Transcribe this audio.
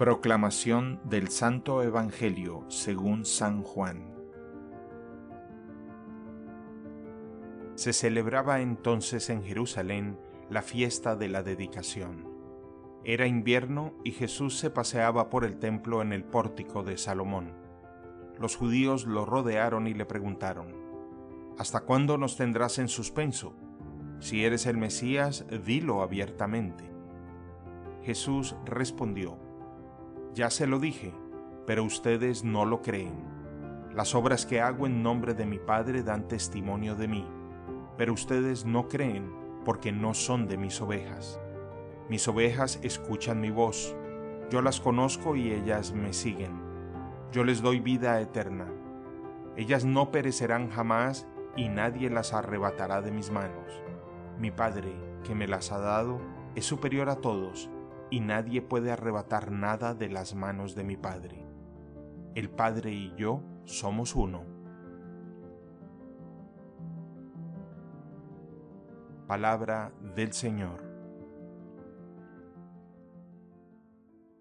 Proclamación del Santo Evangelio según San Juan. Se celebraba entonces en Jerusalén la fiesta de la dedicación. Era invierno y Jesús se paseaba por el templo en el pórtico de Salomón. Los judíos lo rodearon y le preguntaron, ¿Hasta cuándo nos tendrás en suspenso? Si eres el Mesías, dilo abiertamente. Jesús respondió, ya se lo dije, pero ustedes no lo creen. Las obras que hago en nombre de mi Padre dan testimonio de mí, pero ustedes no creen porque no son de mis ovejas. Mis ovejas escuchan mi voz, yo las conozco y ellas me siguen. Yo les doy vida eterna. Ellas no perecerán jamás y nadie las arrebatará de mis manos. Mi Padre, que me las ha dado, es superior a todos y nadie puede arrebatar nada de las manos de mi Padre. El Padre y yo somos uno. Palabra del Señor.